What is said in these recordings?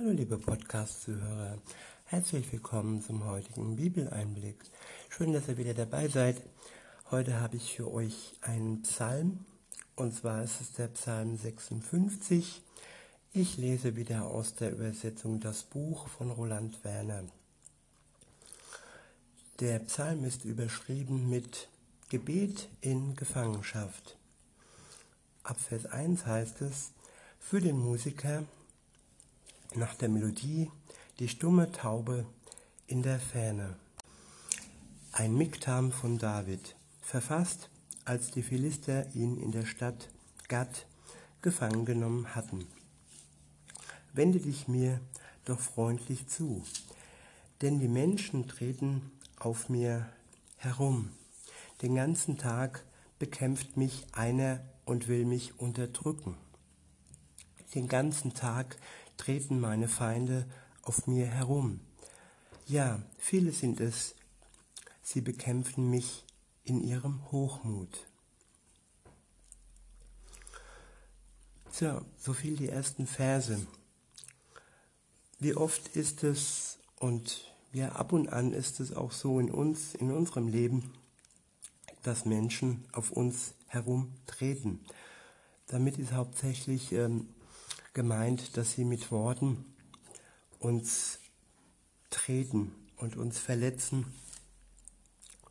Hallo liebe Podcast-Zuhörer, herzlich willkommen zum heutigen Bibeleinblick. Schön, dass ihr wieder dabei seid. Heute habe ich für euch einen Psalm, und zwar ist es der Psalm 56. Ich lese wieder aus der Übersetzung das Buch von Roland Werner. Der Psalm ist überschrieben mit Gebet in Gefangenschaft. Ab Vers 1 heißt es, für den Musiker nach der Melodie die stumme Taube in der Ferne. Ein Miktam von David, verfasst, als die Philister ihn in der Stadt Gad gefangen genommen hatten. Wende dich mir doch freundlich zu, denn die Menschen treten auf mir herum. Den ganzen Tag bekämpft mich einer und will mich unterdrücken. Den ganzen Tag treten meine Feinde auf mir herum. Ja, viele sind es, sie bekämpfen mich in ihrem Hochmut. So, so viel die ersten Verse. Wie oft ist es, und ja, ab und an ist es auch so in uns, in unserem Leben, dass Menschen auf uns herumtreten. Damit ist hauptsächlich ähm, gemeint, dass sie mit Worten uns treten und uns verletzen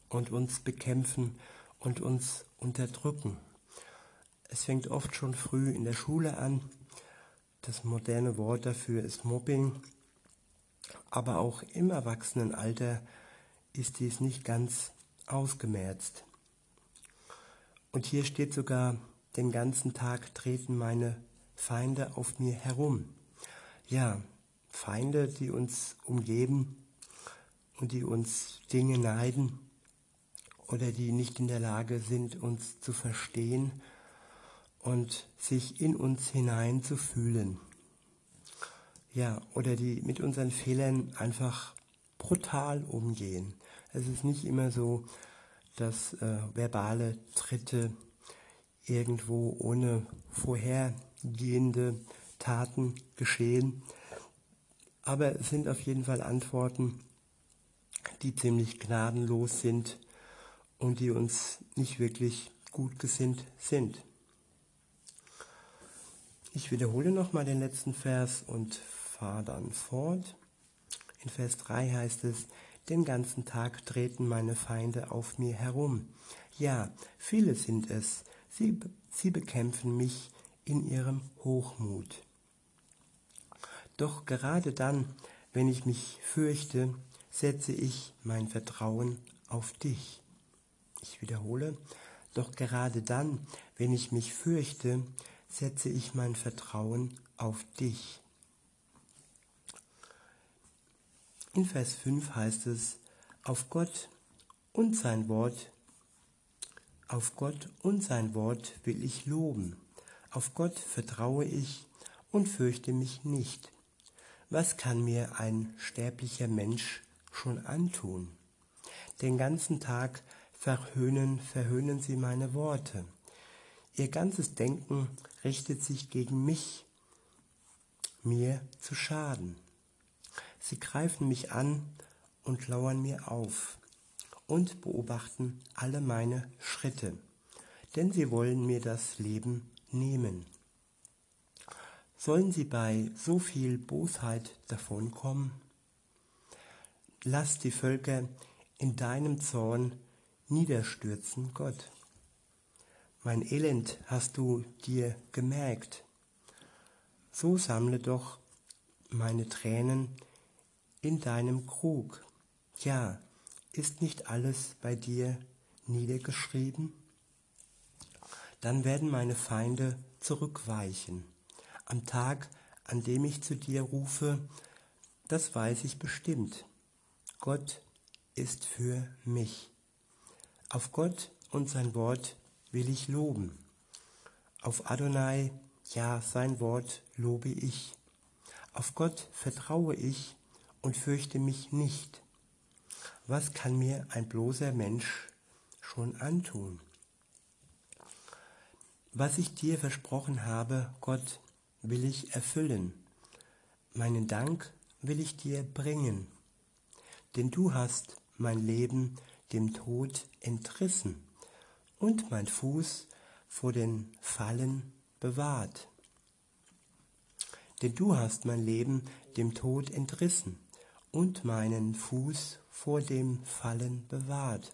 und uns bekämpfen und uns unterdrücken. Es fängt oft schon früh in der Schule an. Das moderne Wort dafür ist Mobbing. Aber auch im Erwachsenenalter ist dies nicht ganz ausgemerzt. Und hier steht sogar, den ganzen Tag treten meine Feinde auf mir herum. Ja, Feinde, die uns umgeben und die uns Dinge neiden oder die nicht in der Lage sind, uns zu verstehen und sich in uns hinein zu fühlen. Ja, oder die mit unseren Fehlern einfach brutal umgehen. Es ist nicht immer so, dass äh, verbale Tritte irgendwo ohne vorher gehende Taten geschehen. Aber es sind auf jeden Fall Antworten, die ziemlich gnadenlos sind und die uns nicht wirklich gut gesinnt sind. Ich wiederhole nochmal den letzten Vers und fahre dann fort. In Vers 3 heißt es, den ganzen Tag treten meine Feinde auf mir herum. Ja, viele sind es, sie, sie bekämpfen mich in ihrem Hochmut. Doch gerade dann, wenn ich mich fürchte, setze ich mein Vertrauen auf dich. Ich wiederhole, doch gerade dann, wenn ich mich fürchte, setze ich mein Vertrauen auf dich. In Vers 5 heißt es, auf Gott und sein Wort, auf Gott und sein Wort will ich loben. Auf Gott vertraue ich und fürchte mich nicht. Was kann mir ein sterblicher Mensch schon antun? Den ganzen Tag verhöhnen, verhöhnen sie meine Worte. Ihr ganzes Denken richtet sich gegen mich, mir zu schaden. Sie greifen mich an und lauern mir auf und beobachten alle meine Schritte, denn sie wollen mir das Leben nehmen. Sollen sie bei so viel Bosheit davonkommen? Lass die Völker in deinem Zorn niederstürzen, Gott. Mein Elend hast du dir gemerkt. So sammle doch meine Tränen in deinem Krug. Ja, ist nicht alles bei dir niedergeschrieben? dann werden meine Feinde zurückweichen. Am Tag, an dem ich zu dir rufe, das weiß ich bestimmt. Gott ist für mich. Auf Gott und sein Wort will ich loben. Auf Adonai, ja, sein Wort lobe ich. Auf Gott vertraue ich und fürchte mich nicht. Was kann mir ein bloßer Mensch schon antun? Was ich dir versprochen habe, Gott, will ich erfüllen. meinen Dank will ich dir bringen, denn du hast mein Leben dem Tod entrissen und mein Fuß vor den Fallen bewahrt. Denn du hast mein Leben dem Tod entrissen und meinen Fuß vor dem Fallen bewahrt.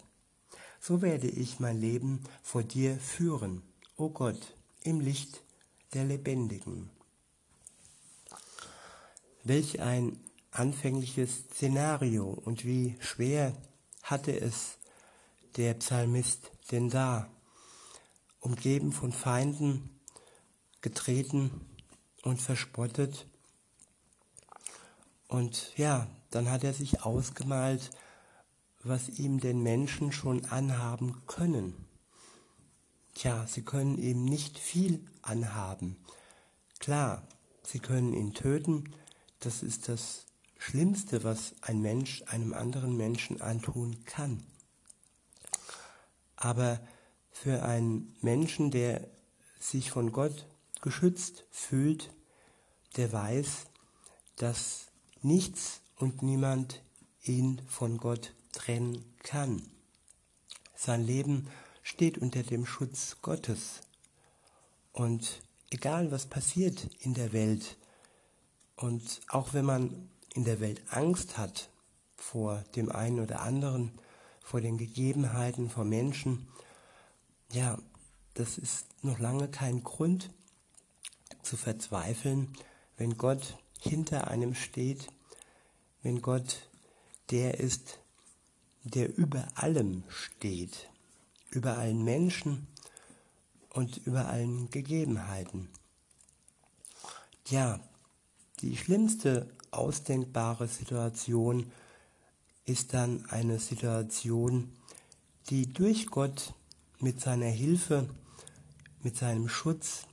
So werde ich mein Leben vor dir führen, o Gott, im Licht der Lebendigen. Welch ein anfängliches Szenario und wie schwer hatte es der Psalmist denn da, umgeben von Feinden, getreten und verspottet. Und ja, dann hat er sich ausgemalt, was ihm den Menschen schon anhaben können. Tja, sie können ihm nicht viel anhaben. Klar, sie können ihn töten, das ist das Schlimmste, was ein Mensch einem anderen Menschen antun kann. Aber für einen Menschen, der sich von Gott geschützt fühlt, der weiß, dass nichts und niemand ihn von Gott trennen kann. Sein Leben steht unter dem Schutz Gottes. Und egal was passiert in der Welt, und auch wenn man in der Welt Angst hat vor dem einen oder anderen, vor den Gegebenheiten, vor Menschen, ja, das ist noch lange kein Grund zu verzweifeln, wenn Gott hinter einem steht, wenn Gott der ist, der über allem steht, über allen Menschen und über allen Gegebenheiten. Ja, die schlimmste ausdenkbare Situation ist dann eine Situation, die durch Gott mit seiner Hilfe, mit seinem Schutz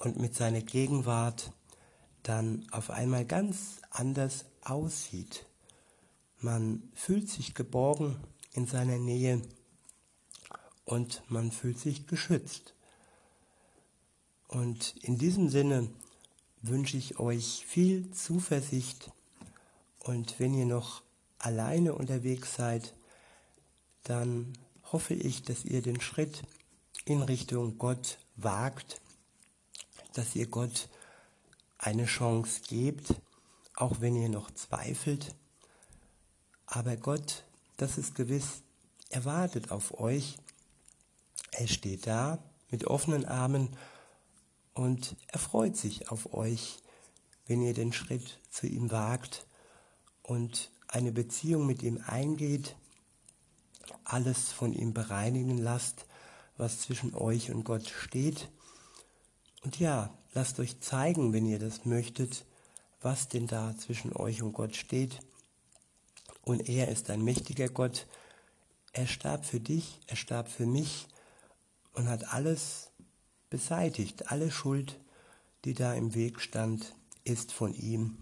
und mit seiner Gegenwart dann auf einmal ganz anders aussieht. Man fühlt sich geborgen in seiner Nähe und man fühlt sich geschützt. Und in diesem Sinne wünsche ich euch viel Zuversicht und wenn ihr noch alleine unterwegs seid, dann hoffe ich, dass ihr den Schritt in Richtung Gott wagt, dass ihr Gott eine Chance gebt, auch wenn ihr noch zweifelt. Aber Gott, das ist gewiss, er wartet auf euch. Er steht da mit offenen Armen und er freut sich auf euch, wenn ihr den Schritt zu ihm wagt und eine Beziehung mit ihm eingeht, alles von ihm bereinigen lasst, was zwischen euch und Gott steht. Und ja, lasst euch zeigen, wenn ihr das möchtet, was denn da zwischen euch und Gott steht. Und er ist ein mächtiger Gott. Er starb für dich, er starb für mich und hat alles beseitigt. Alle Schuld, die da im Weg stand, ist von ihm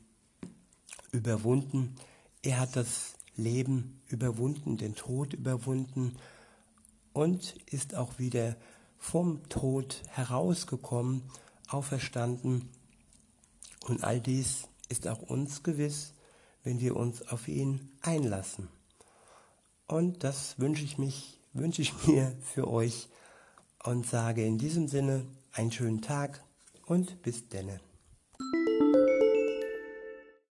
überwunden. Er hat das Leben überwunden, den Tod überwunden und ist auch wieder vom Tod herausgekommen, auferstanden. Und all dies ist auch uns gewiss, wenn wir uns auf ihn einlassen. Und das wünsche ich mich, wünsche ich mir für euch und sage in diesem Sinne einen schönen Tag und bis denne.